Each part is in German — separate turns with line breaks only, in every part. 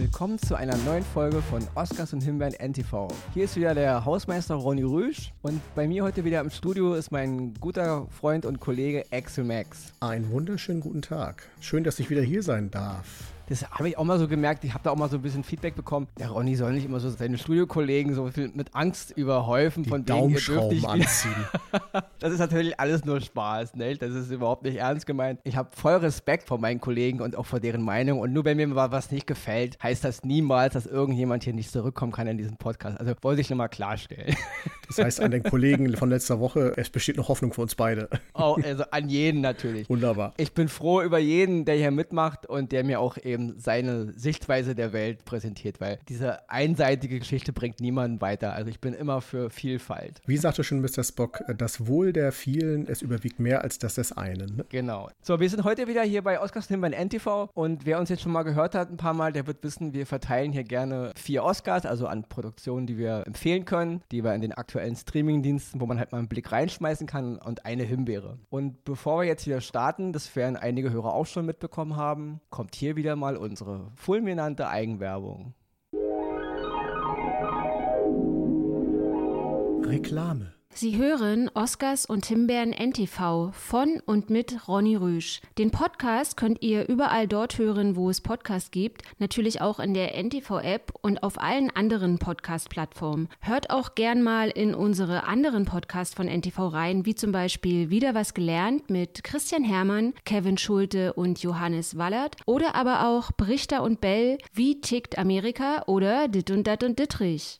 Willkommen zu einer neuen Folge von Oscars und Himbeeren NTV. Hier ist wieder der Hausmeister Ronny Rüsch und bei mir heute wieder im Studio ist mein guter Freund und Kollege Axel Max.
Einen wunderschönen guten Tag. Schön, dass ich wieder hier sein darf
das habe ich auch mal so gemerkt, ich habe da auch mal so ein bisschen Feedback bekommen. Der Ronny soll nicht immer so seine Studiokollegen so viel mit Angst überhäufen,
Die
von
denen ihr dürft nicht anziehen.
das ist natürlich alles nur Spaß, ne? Das ist überhaupt nicht ernst gemeint. Ich habe voll Respekt vor meinen Kollegen und auch vor deren Meinung und nur wenn mir mal was nicht gefällt, heißt das niemals, dass irgendjemand hier nicht zurückkommen kann in diesem Podcast. Also wollte ich nochmal klarstellen.
Das heißt an den Kollegen von letzter Woche, es besteht noch Hoffnung für uns beide.
Oh, also an jeden natürlich.
Wunderbar.
Ich bin froh über jeden, der hier mitmacht und der mir auch eben seine Sichtweise der Welt präsentiert, weil diese einseitige Geschichte bringt niemanden weiter. Also ich bin immer für Vielfalt.
Wie sagte schon Mr. Spock, das Wohl der vielen, es überwiegt mehr als das des einen. Ne?
Genau. So, wir sind heute wieder hier bei Oscars bei NTV und wer uns jetzt schon mal gehört hat ein paar Mal, der wird wissen, wir verteilen hier gerne vier Oscars, also an Produktionen, die wir empfehlen können, die wir in den aktuellen Streamingdiensten, wo man halt mal einen Blick reinschmeißen kann und eine Himbeere. Und bevor wir jetzt wieder starten, das werden einige Hörer auch schon mitbekommen haben, kommt hier wieder mal unsere fulminante Eigenwerbung.
Reklame
Sie hören Oscars und Himbeeren NTV von und mit Ronny Rüsch. Den Podcast könnt ihr überall dort hören, wo es Podcasts gibt, natürlich auch in der NTV-App und auf allen anderen Podcast-Plattformen. Hört auch gern mal in unsere anderen Podcasts von NTV rein, wie zum Beispiel Wieder was gelernt mit Christian Hermann, Kevin Schulte und Johannes Wallert oder aber auch Brichter und Bell, Wie tickt Amerika oder Dit und Dat und Dittrich.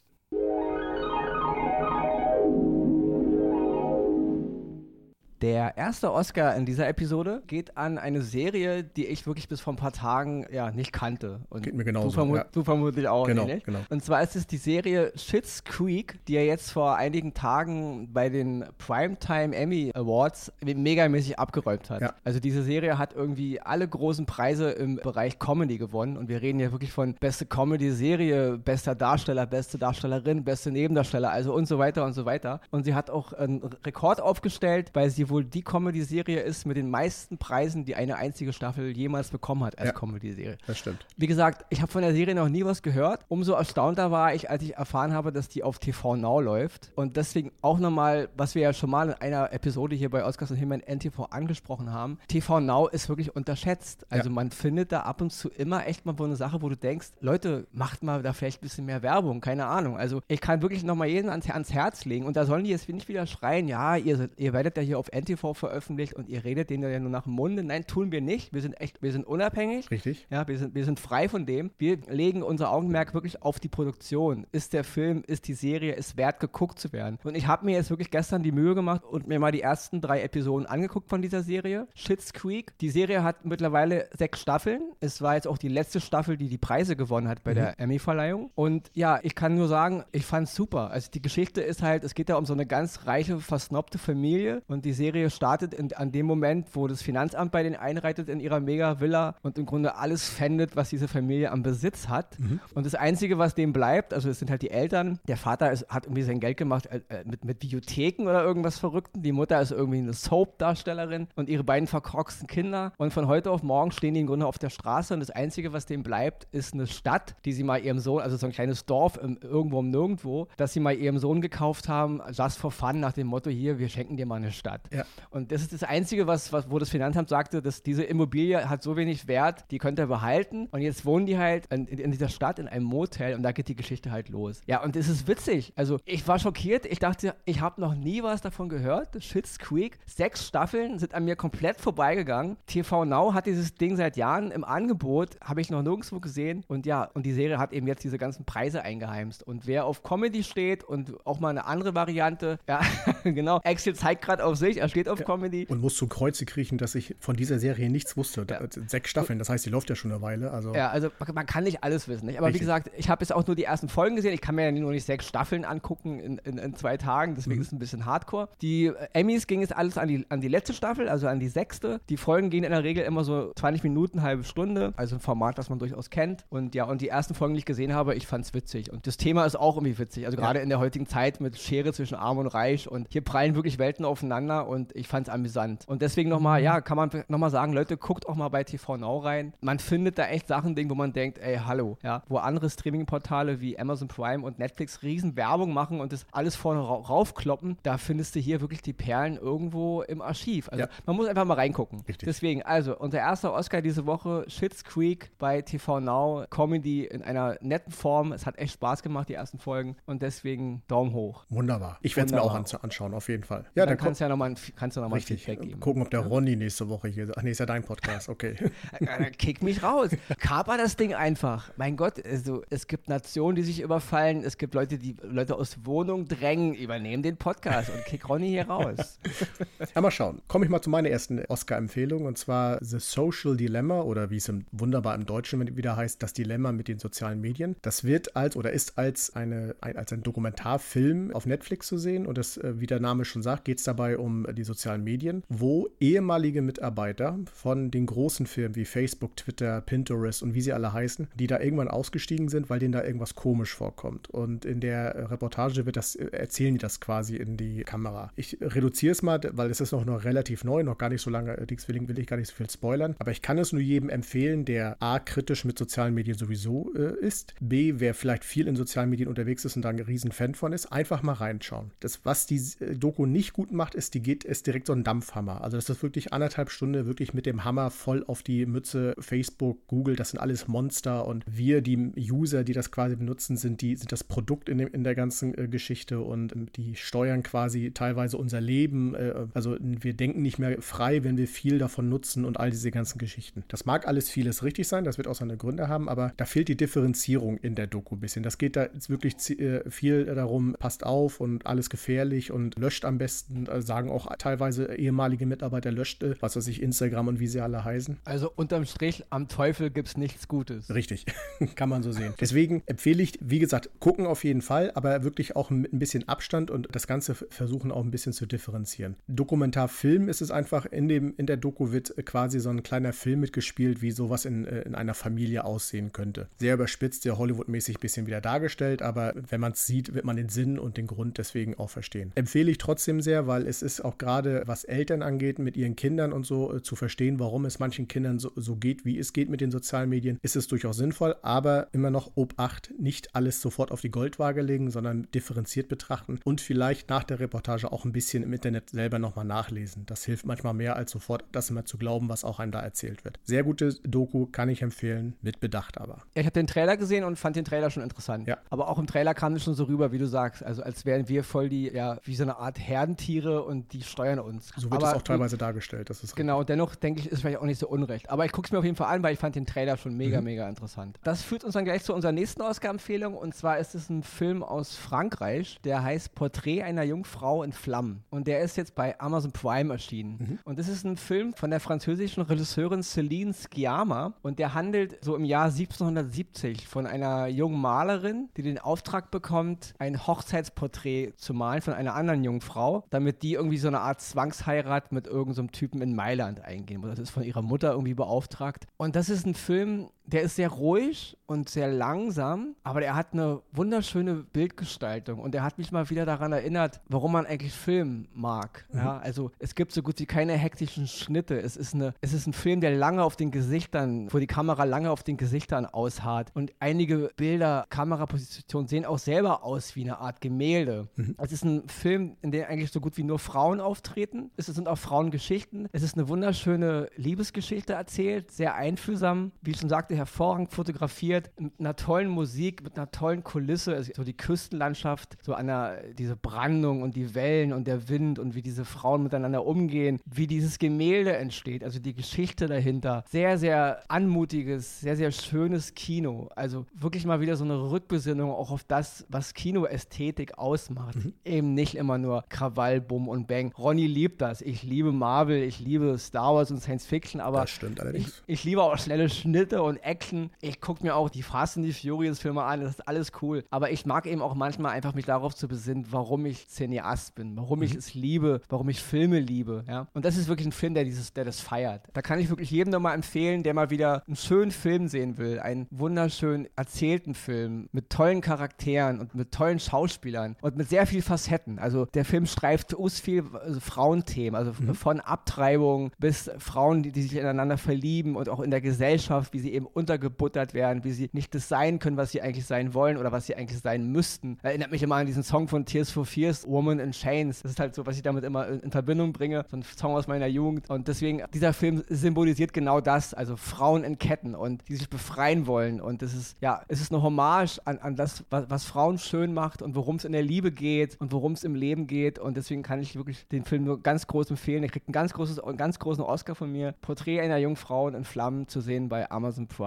Der erste Oscar in dieser Episode geht an eine Serie, die ich wirklich bis vor ein paar Tagen ja nicht kannte.
Und geht mir genauso.
Du, vermu
ja.
du vermutlich auch
genau,
nicht.
Genau.
Und zwar ist es die Serie Shits Creek, die ja jetzt vor einigen Tagen bei den Primetime Emmy Awards megamäßig abgeräumt hat.
Ja.
Also diese Serie hat irgendwie alle großen Preise im Bereich Comedy gewonnen und wir reden ja wirklich von beste Comedy-Serie, bester Darsteller, beste Darstellerin, beste Nebendarsteller, also und so weiter und so weiter. Und sie hat auch einen Rekord aufgestellt, weil sie wohl die Comedy-Serie ist mit den meisten Preisen, die eine einzige Staffel jemals bekommen hat als
Ja.
Comedy-Serie.
Das stimmt.
Wie gesagt, ich habe von der Serie noch nie was gehört. Umso erstaunter war ich, als ich erfahren habe, dass die auf TV Now läuft. Und deswegen auch nochmal, was wir ja schon mal in einer Episode hier bei Oscars und Himmel NTV angesprochen haben. TV Now ist wirklich unterschätzt. Also
Ja.
man findet da ab und zu immer echt mal so eine Sache, wo du denkst, Leute, macht mal da vielleicht ein bisschen mehr Werbung. Keine Ahnung. Also ich kann wirklich nochmal jeden ans, ans Herz legen. Und da sollen die jetzt nicht wieder schreien, ja, ihr, ihr werdet ja hier auf NTV veröffentlicht und ihr redet denen ja nur nach dem Munde. Nein, tun wir nicht. Wir sind echt, wir sind unabhängig.
Richtig.
Ja, wir sind, wir sind frei von dem. Wir legen unser Augenmerk wirklich auf die Produktion. Ist der Film, ist die Serie, ist wert geguckt zu werden. Und ich habe mir jetzt wirklich gestern die Mühe gemacht und mir mal die ersten drei Episoden angeguckt von dieser Serie. Schitt's Creek. Die Serie hat mittlerweile sechs Staffeln. Es war jetzt auch die letzte Staffel, die die Preise gewonnen hat bei der Emmy-Verleihung. Und ja, ich kann nur sagen, ich fand's super. Also die Geschichte ist halt, es geht da um so eine ganz reiche, versnobte Familie und die Serie startet in, an dem Moment, wo das Finanzamt bei denen einreitet in ihrer Mega-Villa und im Grunde alles fändet, was diese Familie am Besitz hat. Und das Einzige, was dem bleibt, also es sind halt die Eltern. Der Vater ist, hat irgendwie sein Geld gemacht äh, äh, mit, mit Videotheken oder irgendwas Verrückten. Die Mutter ist irgendwie eine Soap-Darstellerin und ihre beiden verkorksten Kinder. Und von heute auf morgen stehen die im Grunde auf der Straße und das Einzige, was dem bleibt, ist eine Stadt, die sie mal ihrem Sohn, also so ein kleines Dorf im, irgendwo um nirgendwo, das sie mal ihrem Sohn gekauft haben, just for fun, nach dem Motto, hier, wir schenken dir mal eine Stadt.
Ja.
Und das ist das Einzige, was, was, wo das Finanzamt sagte, dass diese Immobilie hat so wenig Wert, die könnt ihr behalten. Und jetzt wohnen die halt in, in, in dieser Stadt in einem Motel und da geht die Geschichte halt los. Ja, und es ist witzig. Also ich war schockiert. Ich dachte, ich habe noch nie was davon gehört. Shit's Creek. Sechs Staffeln sind an mir komplett vorbeigegangen. TV Now hat dieses Ding seit Jahren im Angebot, habe ich noch nirgendwo gesehen. Und ja, und die Serie hat eben jetzt diese ganzen Preise eingeheimst. Und wer auf Comedy steht und auch mal eine andere Variante, ja, genau, Axel zeigt gerade auf sich, er steht auf Comedy.
Und muss zu Kreuze kriechen, dass ich von dieser Serie nichts wusste.
Ja.
Sechs Staffeln, das heißt, die läuft ja schon eine Weile. Also
Ja, also man- kann nicht alles wissen. Nicht? Aber
Richtig.
wie gesagt, ich habe jetzt auch nur die ersten Folgen gesehen. Ich kann mir ja nur nicht sechs Staffeln angucken in, in, in zwei Tagen. Deswegen
Mhm.
ist es ein bisschen hardcore. Die äh, Emmys ging jetzt alles an die, an die letzte Staffel, also an die sechste. Die Folgen gehen in der Regel immer so 20 Minuten, halbe Stunde. Also ein Format, das man durchaus kennt. Und ja, und die ersten Folgen, die ich gesehen habe, ich fand's witzig. Und das Thema ist auch irgendwie witzig. Also gerade in der heutigen Zeit mit Schere zwischen Arm und Reich. Und hier prallen wirklich Welten aufeinander. Und und ich fand es amüsant. Und deswegen nochmal, ja, kann man nochmal sagen, Leute, guckt auch mal bei TV Now rein. Man findet da echt Sachen, wo man denkt, ey, hallo, ja, wo andere Streaming-Portale wie Amazon Prime und Netflix riesen Werbung machen und das alles vorne ra raufkloppen, da findest du hier wirklich die Perlen irgendwo im Archiv. Also ja. man muss einfach mal reingucken. Richtig. Deswegen, also unser erster Oscar diese Woche, Shits Creek bei TV Now, Comedy in einer netten Form. Es hat echt Spaß gemacht, die ersten Folgen und deswegen Daumen hoch.
Wunderbar. Ich werde es mir auch anschauen, auf jeden Fall.
Ja, dann, dann kannst du ja nochmal kannst du noch mal
Feedback geben. Gucken, ob der Ronny nächste Woche hier ist. Ach nee, ist ja dein Podcast, okay.
Kick mich raus. Kaper das Ding einfach. Mein Gott, also, es gibt Nationen, die sich überfallen. Es gibt Leute, die Leute aus Wohnungen drängen, übernehmen den Podcast und kick Ronny hier raus.
ja, mal schauen. Komme ich mal zu meiner ersten Oscar-Empfehlung und zwar The Social Dilemma oder wie es im, wunderbar im Deutschen wieder heißt, das Dilemma mit den sozialen Medien. Das wird als oder ist als, eine, ein, als ein Dokumentarfilm auf Netflix zu sehen und das, äh, wie der Name schon sagt, geht es dabei um die sozialen Medien, wo ehemalige Mitarbeiter von den großen Firmen wie Facebook, Twitter, Pinterest und wie sie alle heißen, die da irgendwann ausgestiegen sind, weil denen da irgendwas komisch vorkommt. Und in der Reportage wird das, erzählen die das quasi in die Kamera. Ich reduziere es mal, weil es ist noch, noch relativ neu, noch gar nicht so lange, deswegen will ich gar nicht so viel spoilern. Aber ich kann es nur jedem empfehlen, der A, kritisch mit sozialen Medien sowieso äh, ist, B, wer vielleicht viel in sozialen Medien unterwegs ist und da ein riesen Fan von ist, einfach mal reinschauen. Das, was die äh, Doku nicht gut macht, ist, die geht, ist direkt so ein Dampfhammer. Also das ist wirklich anderthalb Stunden wirklich mit dem Hammer voll auf die Mütze Facebook, Google, das sind alles Monster und wir, die User, die das quasi benutzen, sind, die, sind das Produkt in, dem, in der ganzen äh, Geschichte und ähm, die steuern quasi teilweise unser Leben. Äh, also wir denken nicht mehr frei, wenn wir viel davon nutzen und all diese ganzen Geschichten. Das mag alles vieles richtig sein, das wird auch seine Gründe haben, aber da fehlt die Differenzierung in der Doku ein bisschen. Das geht da jetzt wirklich äh, viel darum, passt auf und alles gefährlich und löscht am besten, äh, sagen auch teilweise ehemalige Mitarbeiter löschte, was weiß ich, Instagram und wie sie alle heißen.
Also unterm Strich, am Teufel gibt es nichts Gutes.
Richtig, kann man so sehen. Deswegen empfehle ich, wie gesagt, gucken auf jeden Fall, aber wirklich auch mit ein bisschen Abstand und das Ganze versuchen auch ein bisschen zu differenzieren. Dokumentarfilm ist es einfach, in, dem, in der Doku wird quasi so ein kleiner Film mitgespielt, wie sowas in, äh, in einer Familie aussehen könnte. Sehr überspitzt, sehr Hollywood-mäßig ein bisschen wieder dargestellt, aber wenn man es sieht, wird man den Sinn und den Grund deswegen auch verstehen. Empfehle ich trotzdem sehr, weil es ist auch gerade, was Eltern angeht, mit ihren Kindern und so äh, zu verstehen, warum es manchen Kindern so, so geht, wie es geht mit den sozialen Medien, ist es durchaus sinnvoll, aber immer noch Obacht, nicht alles sofort auf die Goldwaage legen, sondern differenziert betrachten und vielleicht nach der Reportage auch ein bisschen im Internet selber nochmal nachlesen. Das hilft manchmal mehr, als sofort das immer zu glauben, was auch einem da erzählt wird. Sehr gute Doku, kann ich empfehlen, mit Bedacht aber.
Ja, ich habe den Trailer gesehen und fand den Trailer schon interessant. Ja. Aber auch im Trailer kam es schon so rüber, wie du sagst, also als wären wir voll die, ja, wie so eine Art Herdentiere und die steuern uns.
So wird es auch teilweise dargestellt. Das ist
genau, dennoch denke ich, ist vielleicht auch nicht so unrecht. Aber ich gucke es mir auf jeden Fall an, weil ich fand den Trailer schon mega, mhm. mega interessant. Das führt uns dann gleich zu unserer nächsten Oscar-Empfehlung und zwar ist es ein Film aus Frankreich, der heißt Porträt einer Jungfrau in Flammen und der ist jetzt bei Amazon Prime erschienen. Mhm. Und das ist ein Film von der französischen Regisseurin Céline Sciamma und der handelt so im Jahr 1770 von einer jungen Malerin, die den Auftrag bekommt, ein Hochzeitsporträt zu malen von einer anderen jungen Frau, damit die irgendwie so eine Art Zwangsheirat mit irgendeinem so Typen in Mailand eingehen muss. Das ist von ihrer Mutter irgendwie beauftragt. Und das ist ein Film, der ist sehr ruhig und sehr langsam, aber der hat eine wunderschöne Bildgestaltung und der hat mich mal wieder daran erinnert, warum man eigentlich Film mag. Mhm. Ja, also es gibt so gut wie keine hektischen Schnitte. Es ist, eine, es ist ein Film, der lange auf den Gesichtern, wo die Kamera lange auf den Gesichtern ausharrt und einige Bilder, Kamerapositionen sehen auch selber aus wie eine Art Gemälde. Mhm. Es ist ein Film, in dem eigentlich so gut wie nur Frauen auftreten. Es sind auch Frauengeschichten. Es ist eine wunderschöne Liebesgeschichte erzählt, sehr einfühlsam, wie ich schon sagte, hervorragend fotografiert, mit einer tollen Musik, mit einer tollen Kulisse, also so die Küstenlandschaft, so an der, diese Brandung und die Wellen und der Wind und wie diese Frauen miteinander umgehen, wie dieses Gemälde entsteht, also die Geschichte dahinter. Sehr, sehr anmutiges, sehr, sehr schönes Kino. Also wirklich mal wieder so eine Rückbesinnung auch auf das, was Kinoästhetik ausmacht. Mhm. Eben nicht immer nur Krawall, Bumm und Bang. Ronny liebt das. Ich liebe Marvel, ich liebe Star Wars und Science Fiction, aber
das stimmt allerdings.
Ich, ich liebe auch schnelle Schnitte und Action. Ich gucke mir auch die Fast and the Furious Filme an, das ist alles cool. Aber ich mag eben auch manchmal einfach mich darauf zu besinnen, warum ich Cineast bin, warum ich mhm. es liebe, warum ich Filme liebe. Ja? Und das ist wirklich ein Film, der, dieses, der das feiert. Da kann ich wirklich jedem nochmal empfehlen, der mal wieder einen schönen Film sehen will, einen wunderschön erzählten Film mit tollen Charakteren und mit tollen Schauspielern und mit sehr viel Facetten. Also der Film streift us viel also Frauenthemen, also mhm. von Abtreibung bis Frauen, die, die sich ineinander verlieben und auch in der Gesellschaft, wie sie eben untergebuttert werden, wie sie nicht das sein können, was sie eigentlich sein wollen oder was sie eigentlich sein müssten. Erinnert mich immer an diesen Song von Tears for Fears, Woman in Chains. Das ist halt so, was ich damit immer in, in Verbindung bringe. So ein Song aus meiner Jugend. Und deswegen, dieser Film symbolisiert genau das, also Frauen in Ketten und die sich befreien wollen. Und das ist, ja, es ist eine Hommage an, an das, was, was Frauen schön macht und worum es in der Liebe geht und worum es im Leben geht. Und deswegen kann ich wirklich den Film nur ganz groß empfehlen. Er kriegt einen ganz, großes, einen ganz großen Oscar von mir. Porträt einer jungen Frau in Flammen zu sehen bei Amazon Prime.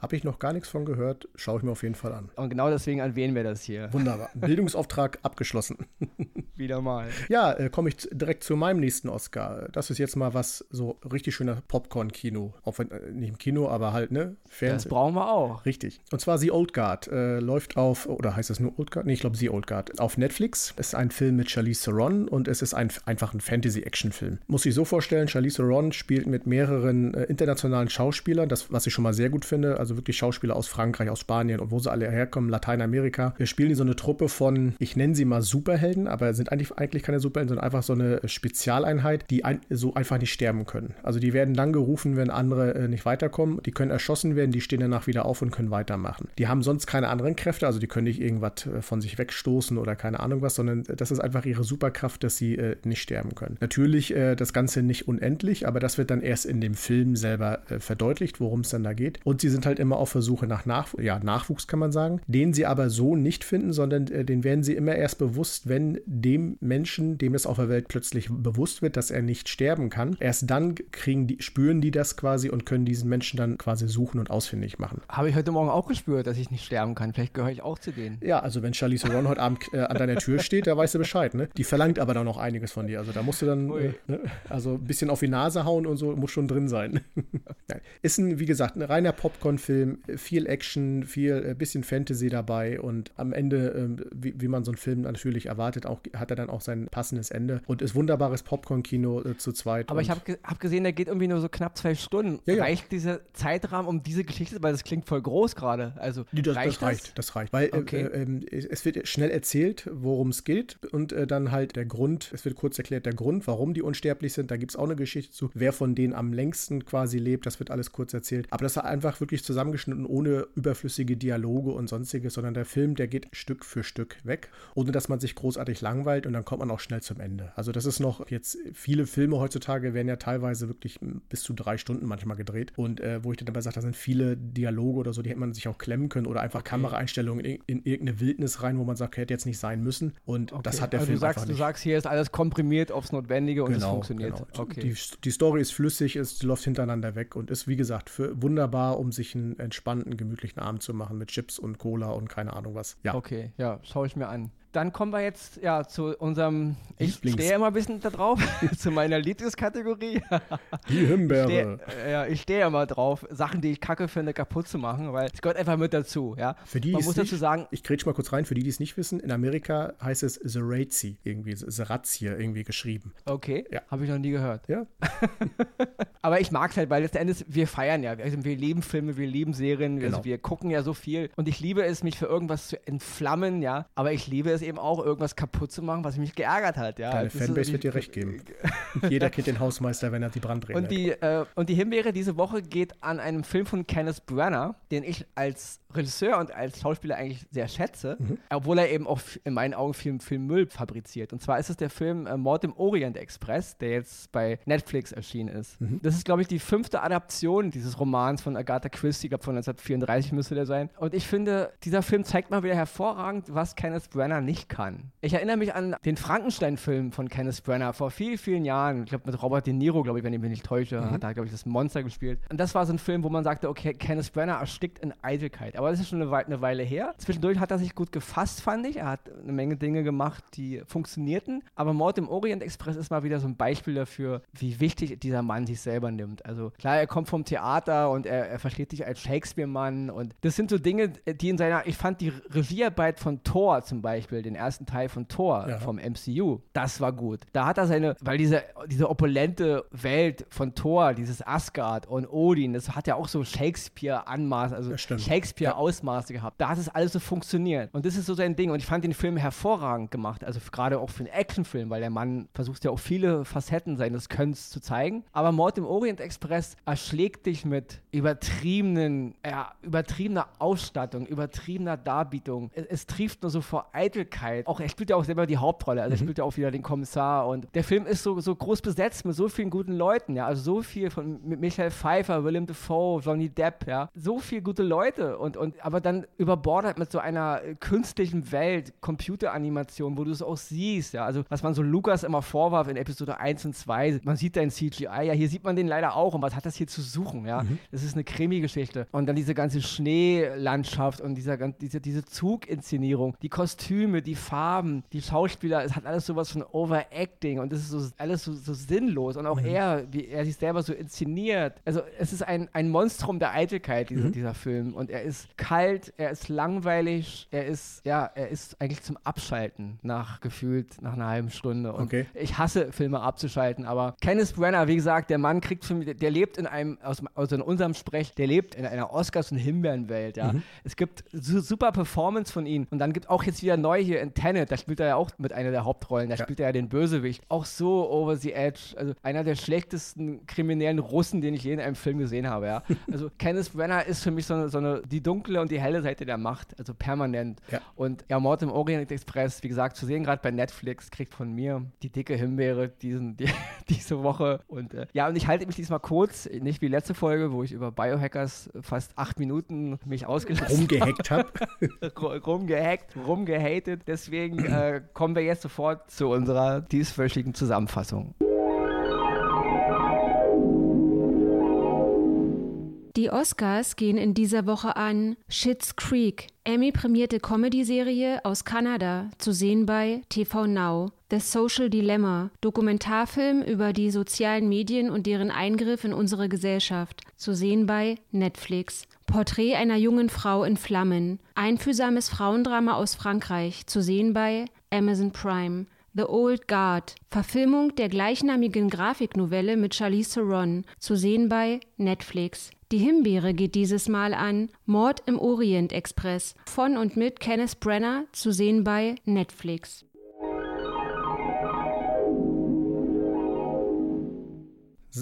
Habe ich noch gar nichts von gehört. Schaue ich mir auf jeden Fall an.
Und genau deswegen erwähnen wir das hier.
Wunderbar. Bildungsauftrag abgeschlossen.
Wieder mal.
Ja, äh, komme ich direkt zu meinem nächsten Oscar. Das ist jetzt mal was so richtig schöner Popcorn-Kino. Auch wenn, äh, nicht im Kino, aber halt, ne?
Fernsehen. Das brauchen wir auch.
Richtig. Und zwar The Old Guard. Äh, läuft auf, oder heißt das nur Old Guard? Nee, ich glaube The Old Guard. Auf Netflix. Es ist ein Film mit Charlize Theron und es ist ein, einfach ein Fantasy-Action-Film. Muss ich so vorstellen, Charlize Theron spielt mit mehreren äh, internationalen Schauspielern, das, was ich schon mal sehr gut finde. Also wirklich Schauspieler aus Frankreich, aus Spanien und wo sie alle herkommen, Lateinamerika. Wir spielen so eine Truppe von, ich nenne sie mal Superhelden, aber sind eigentlich, eigentlich keine Superhelden, sondern einfach so eine Spezialeinheit, die ein, so einfach nicht sterben können. Also die werden dann gerufen, wenn andere äh, nicht weiterkommen. Die können erschossen werden, die stehen danach wieder auf und können weitermachen. Die haben sonst keine anderen Kräfte, also die können nicht irgendwas äh, von sich wegstoßen oder keine Ahnung was, sondern das ist einfach ihre Superkraft, dass sie äh, nicht sterben können. Natürlich äh, das Ganze nicht unendlich, aber das wird dann erst in dem Film selber äh, verdeutlicht, worum es dann da geht. Und sie sind halt immer auf der Suche nach Nach ja, Nachwuchs, kann man sagen, den sie aber so nicht finden, sondern äh, den werden sie immer erst bewusst, wenn dem Menschen, dem es auf der Welt plötzlich bewusst wird, dass er nicht sterben kann. Erst dann kriegen die, spüren die das quasi und können diesen Menschen dann quasi suchen und ausfindig machen.
Habe ich heute Morgen auch gespürt, dass ich nicht sterben kann. Vielleicht gehöre ich auch zu denen.
Ja, also wenn Charlize Theron heute Abend äh, an deiner Tür steht, da weißt du Bescheid, ne? Die verlangt aber dann noch einiges von dir. Also da musst du dann, äh, ne? also ein bisschen auf die Nase hauen und so, muss schon drin sein. ist ein, wie gesagt, ein reiner Popcorn-Film, viel Action, viel äh, bisschen Fantasy dabei und am Ende, äh, wie, wie, man so einen Film natürlich erwartet, auch, hat er dann auch sein passendes Ende und ist wunderbares Popcorn-Kino äh, zu zweit.
Aber ich habe ge hab gesehen, der geht irgendwie nur so knapp zwei Stunden. Ja, ja. Reicht dieser Zeitrahmen um diese Geschichte, weil das klingt voll groß gerade. Also
das, reicht das reicht, das reicht, weil äh, okay. äh, ähm, es wird schnell erzählt, worum es geht und äh, dann halt der Grund, es wird kurz erklärt, der Grund, warum die unsterblich sind. Da gibt es auch eine Geschichte zu, wer von denen am längsten quasi lebt, das wird alles kurz erzählt. Aber das ist einfach wirklich zusammengeschnitten, ohne überflüssige Dialoge und sonstiges, sondern der Film, der geht Stück für Stück weg, ohne dass man sich großartig langweilt und dann kommt man auch schnell zum Ende. Also das ist noch jetzt, viele Filme heutzutage werden ja teilweise wirklich bis zu drei Stunden manchmal gedreht und äh, wo ich dann dabei sage, da sind viele Dialoge oder so, die hätte man sich auch klemmen können oder einfach okay. Kameraeinstellungen in, in, irgendeine Wildnis rein, wo man sagt, hätte jetzt nicht sein müssen und okay. das hat der also Film
du sagst,
einfach nicht.
Du sagst, hier ist alles komprimiert aufs Notwendige und
genau,
es funktioniert. Genau.
Okay. Die, die Story ist flüssig, es läuft hintereinander weg und ist, wie gesagt, für wunderbar, um sich einen entspannten, gemütlichen Abend zu machen mit Chips und Cola und keine Ahnung was.
Ja. Okay, ja, schaue ich mir an. Dann kommen wir jetzt ja zu unserem. Ich stehe immer ein bisschen da drauf, zu meiner Lieblingskategorie.
Die Himbeere.
Ich steh, ja, ich stehe immer drauf, Sachen, die ich kacke finde, kaputt zu machen, weil es gehört einfach mit dazu. Ja.
Für die Man muss nicht, dazu sagen. Ich grätsch mal kurz rein, für die, die es nicht wissen, in Amerika heißt es Zerazi, irgendwie, Zeratzi irgendwie geschrieben.
Okay, ja. habe ich noch nie gehört.
Ja.
Aber ich mag es halt, weil letztendlich, wir feiern ja. Also wir lieben Filme, wir lieben Serien, also genau. also wir gucken ja so viel. Und ich liebe es, mich für irgendwas zu entflammen, ja. Aber ich liebe es eben auch, irgendwas kaputt zu machen, was mich geärgert hat. Ja.
Deine Fanbase wird dir recht geben. Jeder kennt den Hausmeister, wenn er die Brandrede
und die, äh, und die Himbeere diese Woche geht an einem Film von Kenneth Branagh, den ich als Regisseur und als Schauspieler eigentlich sehr schätze, mhm. obwohl er eben auch in meinen Augen viel, viel Müll fabriziert. Und zwar ist es der Film äh, Mord im Orient Express, der jetzt bei Netflix erschienen ist. Mhm. Das ist, glaube ich, die fünfte Adaption dieses Romans von Agatha Christie, ich glaube von 1934 müsste der sein. Und ich finde, dieser Film zeigt mal wieder hervorragend, was Kenneth Branagh nicht kann. Ich erinnere mich an den Frankenstein-Film von Kenneth Brenner vor vielen, vielen Jahren. Ich glaube, mit Robert De Niro, glaube ich, wenn ich mich nicht täusche, mhm. hat da, glaube ich, das Monster gespielt. Und das war so ein Film, wo man sagte, okay, Kenneth Brenner erstickt in Eitelkeit. Aber das ist schon eine, We eine Weile her. Zwischendurch hat er sich gut gefasst, fand ich. Er hat eine Menge Dinge gemacht, die funktionierten. Aber Mord im Orient Express ist mal wieder so ein Beispiel dafür, wie wichtig dieser Mann sich selber nimmt. Also klar, er kommt vom Theater und er, er versteht sich als Shakespeare-Mann. Und das sind so Dinge, die in seiner, ich fand die Regiearbeit von Thor zum Beispiel, den ersten Teil von Thor ja. vom MCU, das war gut. Da hat er seine, weil diese, diese opulente Welt von Thor, dieses Asgard und Odin, das hat ja auch so Shakespeare-Anmaß, also Shakespeare-Ausmaße ja. gehabt. Da hat es alles so funktioniert. Und das ist so sein Ding. Und ich fand den Film hervorragend gemacht. Also gerade auch für einen Actionfilm, weil der Mann versucht ja auch viele Facetten seines Könns zu zeigen. Aber Mord im Orient Express erschlägt dich mit übertriebenen, ja, übertriebener Ausstattung, übertriebener Darbietung. Es, es trieft nur so vor Eitelkeit. Auch er spielt ja auch selber die Hauptrolle. Also mhm. er spielt ja auch wieder den Kommissar. Und der Film ist so, so groß besetzt mit so vielen guten Leuten. Ja, also so viel von mit Michael Pfeiffer, Willem Dafoe, Johnny Depp. Ja, so viele gute Leute. Und, und aber dann überbordert mit so einer künstlichen Welt, Computeranimation, wo du es auch siehst. Ja, also was man so Lukas immer vorwarf in Episode 1 und 2. Man sieht dein CGI. Ja, hier sieht man den leider auch. Und was hat das hier zu suchen? Ja, mhm. das ist eine Krimi-Geschichte. Und dann diese ganze Schneelandschaft und dieser, diese, diese Zuginszenierung, die Kostüme, die Farben, die Schauspieler, es hat alles sowas von Overacting und das ist so, alles so, so sinnlos. Und auch mhm. er, wie er sich selber so inszeniert. Also es ist ein, ein Monstrum der Eitelkeit, dieser, mhm. dieser Film. Und er ist kalt, er ist langweilig, er ist, ja, er ist eigentlich zum Abschalten nach gefühlt nach einer halben Stunde. Und okay. ich hasse Filme abzuschalten, aber Kenneth Brenner, wie gesagt, der Mann kriegt für mich, der lebt in einem, aus, also in unserem Sprech, der lebt in einer Oscars- und Himbeerenwelt, ja. Mhm. Es gibt super Performance von ihm und dann gibt auch jetzt wieder neu hier in Tenet, da spielt er ja auch mit einer der Hauptrollen, da ja. spielt er ja den Bösewicht. Auch so over the edge, also einer der schlechtesten kriminellen Russen, den ich je in einem Film gesehen habe, ja. Also Kenneth Brenner ist für mich so eine, so eine, die dunkle und die helle Seite der Macht, also permanent. Ja. Und ja, Mord im Orient Express, wie gesagt, zu sehen gerade bei Netflix, kriegt von mir die dicke Himbeere diesen, die, diese Woche. Und äh, ja, und ich halte mich diesmal kurz, nicht wie letzte Folge, wo ich über Biohackers fast acht Minuten mich ausgelassen
Rumgehackt habe.
rumgehackt, rumgehatet. Deswegen äh, kommen wir jetzt sofort zu unserer dieswöchigen Zusammenfassung.
Die Oscars gehen in dieser Woche an Schitt's Creek, Emmy-prämierte Comedy-Serie aus Kanada, zu sehen bei TV Now. The Social Dilemma, Dokumentarfilm über die sozialen Medien und deren Eingriff in unsere Gesellschaft, zu sehen bei Netflix. Porträt einer jungen Frau in Flammen, einfühlsames Frauendrama aus Frankreich, zu sehen bei Amazon Prime. The Old Guard, Verfilmung der gleichnamigen Grafiknovelle mit Charlize Theron, zu sehen bei Netflix. Die Himbeere geht dieses Mal an Mord im Orient Express von und mit Kenneth Brenner zu sehen bei Netflix.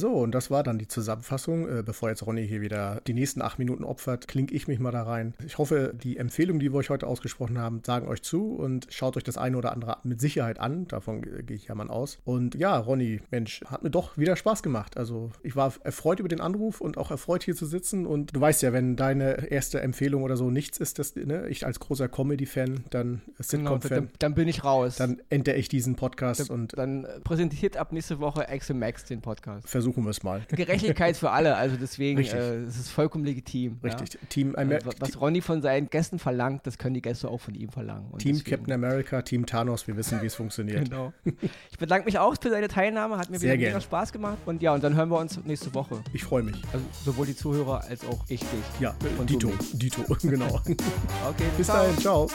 So, und das war dann die Zusammenfassung. Äh, bevor jetzt Ronny hier wieder die nächsten acht Minuten opfert, klinge ich mich mal da rein. Ich hoffe, die Empfehlungen, die wir euch heute ausgesprochen haben, sagen euch zu und schaut euch das eine oder andere mit Sicherheit an. Davon gehe ich ja mal aus. Und ja, Ronny, Mensch, hat mir doch wieder Spaß gemacht. Also ich war erfreut über den Anruf und auch erfreut hier zu sitzen. Und du weißt ja, wenn deine erste Empfehlung oder so nichts ist, dass ne, ich als großer Comedy-Fan, dann
Sitcom-Fan, genau, dann, dann, bin ich raus.
Dann entdecke ich diesen Podcast
dann,
und
dann präsentiert ab nächste Woche Axel Max den Podcast.
Versuch versuchen wir es mal.
Gerechtigkeit für alle, also deswegen äh, es ist vollkommen legitim.
Richtig. Ja? Team
äh, was Ronny von seinen Gästen verlangt, das können die Gäste auch von ihm verlangen.
Und Team deswegen. Captain America, Team Thanos, wir wissen, wie es funktioniert.
genau. Ich bedanke mich auch für deine Teilnahme, hat mir Sehr wieder Spaß gemacht. Und ja, und dann hören wir uns nächste Woche.
Ich freue mich.
Also sowohl die Zuhörer als auch ich dich.
Ja, und Dito, Dito, genau.
okay,
bis ciao. dahin, ciao.